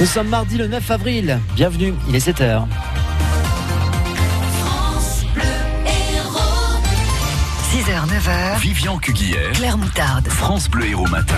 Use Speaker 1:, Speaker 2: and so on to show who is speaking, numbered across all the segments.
Speaker 1: Nous sommes mardi le 9 avril. Bienvenue, il est 7h.
Speaker 2: France Bleu Héros.
Speaker 3: 6h, 9h,
Speaker 4: Vivian Cuguière,
Speaker 3: Claire Moutarde.
Speaker 4: France Bleu Héros Matin.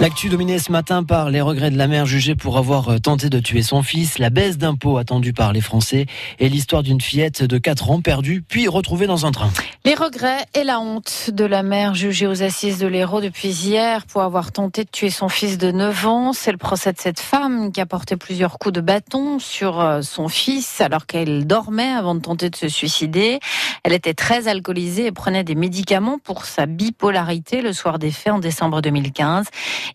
Speaker 1: L'actu dominée ce matin par les regrets de la mère jugée pour avoir euh, tenté de tuer son fils, la baisse d'impôts attendue par les Français et l'histoire d'une fillette de 4 ans perdue puis retrouvée dans un train.
Speaker 5: Les regrets et la honte de la mère jugée aux assises de l'Hérault depuis hier pour avoir tenté de tuer son fils de 9 ans. C'est le procès de cette femme qui a porté plusieurs coups de bâton sur euh, son fils alors qu'elle dormait avant de tenter de se suicider. Elle était très alcoolisée et prenait des médicaments pour sa bipolarité le soir des faits en décembre 2015.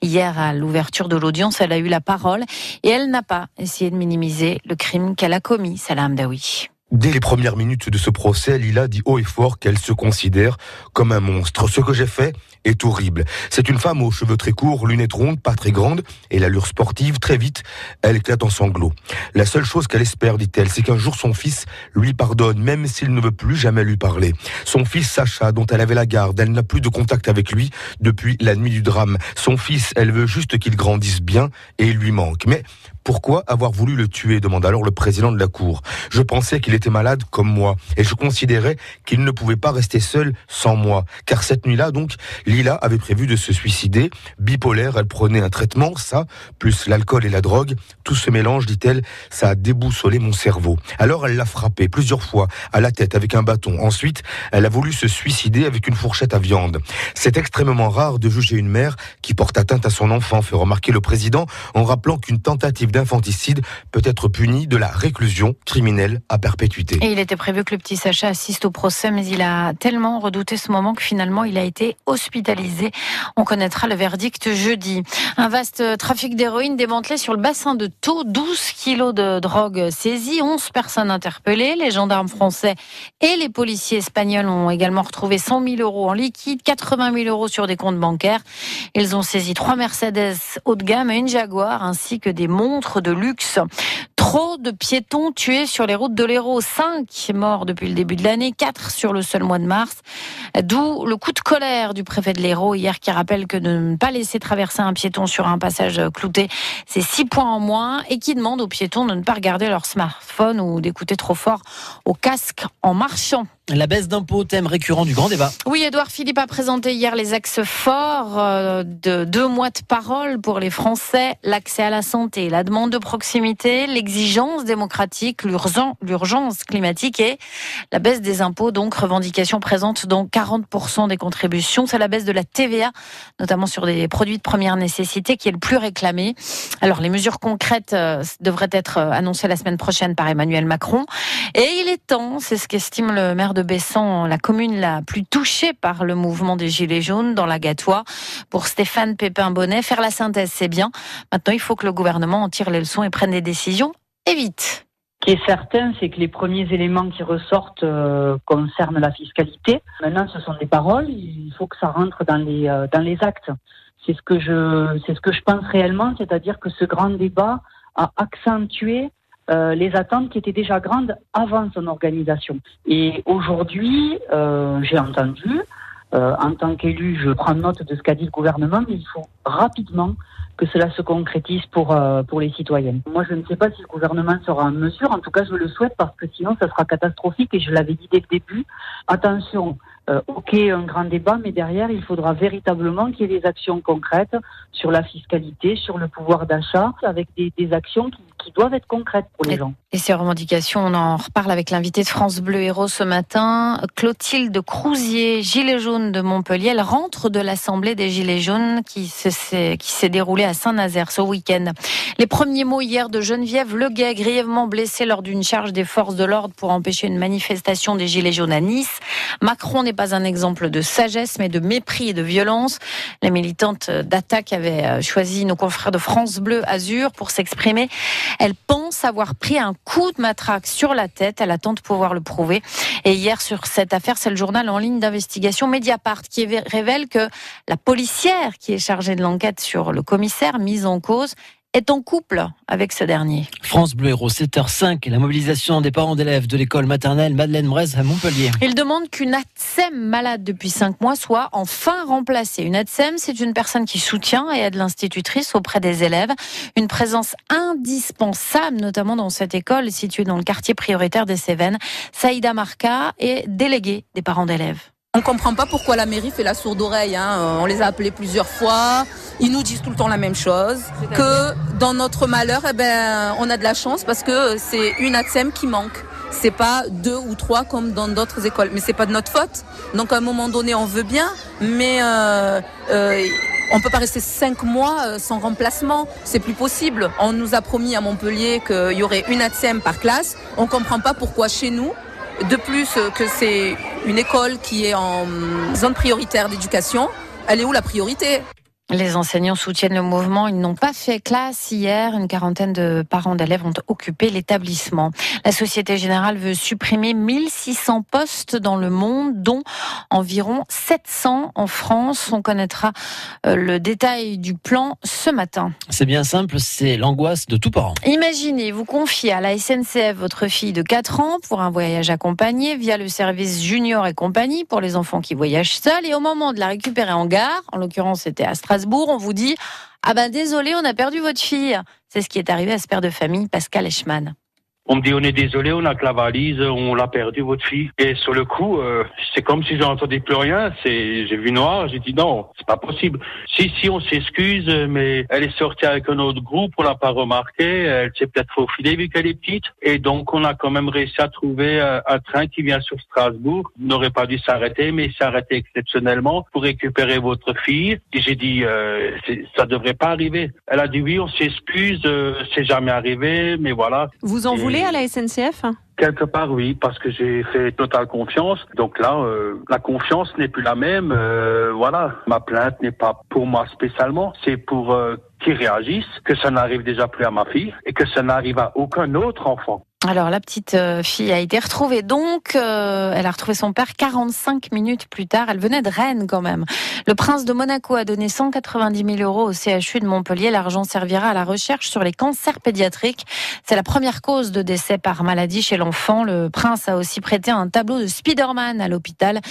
Speaker 5: Hier, à l'ouverture de l'audience, elle a eu la parole et elle n'a pas essayé de minimiser le crime qu'elle a commis, Salah Hamdaoui.
Speaker 6: Dès les premières minutes de ce procès, Lila dit haut et fort qu'elle se considère comme un monstre. Ce que j'ai fait est horrible. C'est une femme aux cheveux très courts, lunettes rondes, pas très grandes, et l'allure sportive. Très vite, elle éclate en sanglots. La seule chose qu'elle espère, dit-elle, c'est qu'un jour son fils lui pardonne, même s'il ne veut plus jamais lui parler. Son fils Sacha, dont elle avait la garde, elle n'a plus de contact avec lui depuis la nuit du drame. Son fils, elle veut juste qu'il grandisse bien et il lui manque. Mais pourquoi avoir voulu le tuer demande alors le président de la Cour. Je pensais qu'il était malade comme moi et je considérais qu'il ne pouvait pas rester seul sans moi. Car cette nuit-là, donc, Lila avait prévu de se suicider. Bipolaire, elle prenait un traitement, ça, plus l'alcool et la drogue. Tout ce mélange, dit-elle, ça a déboussolé mon cerveau. Alors elle l'a frappé plusieurs fois à la tête avec un bâton. Ensuite, elle a voulu se suicider avec une fourchette à viande. C'est extrêmement rare de juger une mère qui porte atteinte à son enfant, fait remarquer le président en rappelant qu'une tentative d'infanticide peut être punie de la réclusion criminelle à perpétuité.
Speaker 5: Et il était prévu que le petit Sacha assiste au procès, mais il a tellement redouté ce moment que finalement il a été hospitalisé. On connaîtra le verdict jeudi. Un vaste trafic d'héroïne démantelé sur le bassin de Thau, 12 kilos de drogue saisie, 11 personnes interpellées. Les gendarmes français et les policiers espagnols ont également retrouvé 100 000 euros en liquide, 80 000 euros sur des comptes bancaires. Ils ont saisi trois Mercedes haut de gamme et une Jaguar, ainsi que des montres de luxe. Trop de piétons tués sur les routes de l'Hérault. 5 morts depuis le début de l'année, 4 sur le seul mois de mars. D'où le coup de colère du préfet de l'Hérault hier qui rappelle que de ne pas laisser traverser un piéton sur un passage clouté, c'est 6 points en moins et qui demande aux piétons de ne pas regarder leur smartphone ou d'écouter trop fort au casque en marchant.
Speaker 1: La baisse d'impôts, thème récurrent du grand débat.
Speaker 5: Oui, Edouard Philippe a présenté hier les axes forts euh, de deux mois de parole pour les Français, l'accès à la santé, la demande de proximité, l'exigence démocratique, l'urgence l'urgence climatique et la baisse des impôts, donc revendication présente dans 40% des contributions. C'est la baisse de la TVA, notamment sur des produits de première nécessité, qui est le plus réclamé. Alors, les mesures concrètes euh, devraient être euh, annoncées la semaine prochaine par Emmanuel Macron. Et il est temps, c'est ce qu'estime le maire de Bessan, la commune la plus touchée par le mouvement des Gilets jaunes dans la Gatois. Pour Stéphane Pépin-Bonnet, faire la synthèse, c'est bien. Maintenant, il faut que le gouvernement en tire les leçons et prenne des décisions et vite.
Speaker 7: Ce qui est certain, c'est que les premiers éléments qui ressortent euh, concernent la fiscalité. Maintenant, ce sont des paroles. Il faut que ça rentre dans les euh, dans les actes. C'est ce que je c'est ce que je pense réellement, c'est-à-dire que ce grand débat a accentué euh, les attentes qui étaient déjà grandes avant son organisation. Et aujourd'hui, j'ai entendu, euh, en tant qu'élu, je prends note de ce qu'a dit le gouvernement, mais il faut rapidement que cela se concrétise pour, euh, pour les citoyennes. Moi, je ne sais pas si le gouvernement sera en mesure, en tout cas, je le souhaite parce que sinon, ça sera catastrophique et je l'avais dit dès le début. Attention, euh, ok, un grand débat, mais derrière, il faudra véritablement qu'il y ait des actions concrètes sur la fiscalité, sur le pouvoir d'achat, avec des, des actions qui, qui doivent être concrètes pour les gens.
Speaker 5: Et ces revendications, on en reparle avec l'invité de France Bleu Héros ce matin, Clotilde Crousier, Gilet jaune de Montpellier. Elle rentre de l'Assemblée des Gilets jaunes qui s'est s'est déroulée à Saint-Nazaire ce week-end. Les premiers mots hier de Geneviève Leguet, grièvement blessée lors d'une charge des forces de l'ordre pour empêcher une manifestation des Gilets jaunes à Nice. Macron n'est pas un exemple de sagesse, mais de mépris et de violence. La militante d'attaque avait choisi nos confrères de France Bleu Azur pour s'exprimer. Elle pense avoir pris un coup de matraque sur la tête. Elle attend de pouvoir le prouver. Et hier, sur cette affaire, c'est le journal en ligne d'investigation Mediapart qui révèle que la policière qui est chargée de l'enquête sur le commissaire mis en cause est en couple avec ce dernier.
Speaker 1: France Bleu Héros 7h05 et la mobilisation des parents d'élèves de l'école maternelle Madeleine Braise à Montpellier.
Speaker 5: Il demande qu'une ATSEM malade depuis 5 mois soit enfin remplacée. Une ATSEM, c'est une personne qui soutient et aide l'institutrice auprès des élèves. Une présence indispensable, notamment dans cette école située dans le quartier prioritaire des Cévennes. Saïda Marca est déléguée des parents d'élèves.
Speaker 4: On comprend pas pourquoi la mairie fait la sourde oreille. Hein. On les a appelés plusieurs fois. Ils nous disent tout le temps la même chose. Que dans notre malheur, eh ben, on a de la chance parce que c'est une ATSEM qui manque. C'est pas deux ou trois comme dans d'autres écoles. Mais c'est pas de notre faute. Donc à un moment donné, on veut bien, mais euh, euh, on peut pas rester cinq mois euh, sans remplacement. C'est plus possible. On nous a promis à Montpellier qu'il y aurait une ATSEM par classe. On comprend pas pourquoi chez nous, de plus euh, que c'est une école qui est en zone prioritaire d'éducation, elle est où la priorité?
Speaker 5: Les enseignants soutiennent le mouvement. Ils n'ont pas fait classe hier. Une quarantaine de parents d'élèves ont occupé l'établissement. La Société Générale veut supprimer 1600 postes dans le monde, dont environ 700 en France. On connaîtra euh, le détail du plan ce matin.
Speaker 1: C'est bien simple, c'est l'angoisse de tout parent.
Speaker 5: Imaginez, vous confiez à la SNCF votre fille de 4 ans pour un voyage accompagné via le service Junior et compagnie pour les enfants qui voyagent seuls. Et au moment de la récupérer en gare, en l'occurrence c'était à Strasbourg, on vous dit Ah ben désolé, on a perdu votre fille. C'est ce qui est arrivé à ce père de famille, Pascal Eschmann.
Speaker 8: On me dit on est désolé, on a que la valise, on l'a perdu votre fille. Et sur le coup, euh, c'est comme si j'entendais plus rien. C'est, j'ai vu noir, j'ai dit non, c'est pas possible. Si si, on s'excuse, mais elle est sortie avec un autre groupe, on l'a pas remarqué. Elle s'est peut-être faufilée vu qu'elle est petite. Et donc on a quand même réussi à trouver euh, un train qui vient sur Strasbourg. N'aurait pas dû s'arrêter, mais s'est arrêté exceptionnellement pour récupérer votre fille. Et j'ai dit euh, ça devrait pas arriver. Elle a dit oui, on s'excuse, euh, c'est jamais arrivé, mais voilà.
Speaker 9: Vous en
Speaker 8: Et-
Speaker 9: voulez à la SNCF
Speaker 8: Quelque part, oui, parce que j'ai fait totale confiance. Donc là, euh, la confiance n'est plus la même. Euh, voilà, ma plainte n'est pas pour moi spécialement, c'est pour euh, qu'ils réagissent, que ça n'arrive déjà plus à ma fille et que ça n'arrive à aucun autre enfant.
Speaker 5: Alors la petite euh, fille a été retrouvée donc, euh, elle a retrouvé son père 45 minutes plus tard, elle venait de Rennes quand même. Le prince de Monaco a donné 190 000 euros au CHU de Montpellier, l'argent servira à la recherche sur les cancers pédiatriques. C'est la première cause de décès par maladie chez l'enfant. Le prince a aussi prêté un tableau de Spider-Man à l'hôpital.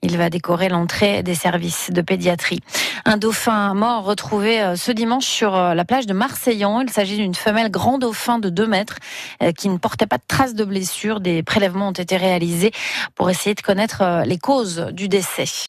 Speaker 5: Il va décorer l'entrée des services de pédiatrie. Un dauphin mort retrouvé euh, ce dimanche sur euh, la plage de Marseillan. Il s'agit d'une femelle grand dauphin de 2 mètres euh, qui ne portait pas de traces de blessure. Des prélèvements ont été réalisés pour essayer de connaître les causes du décès.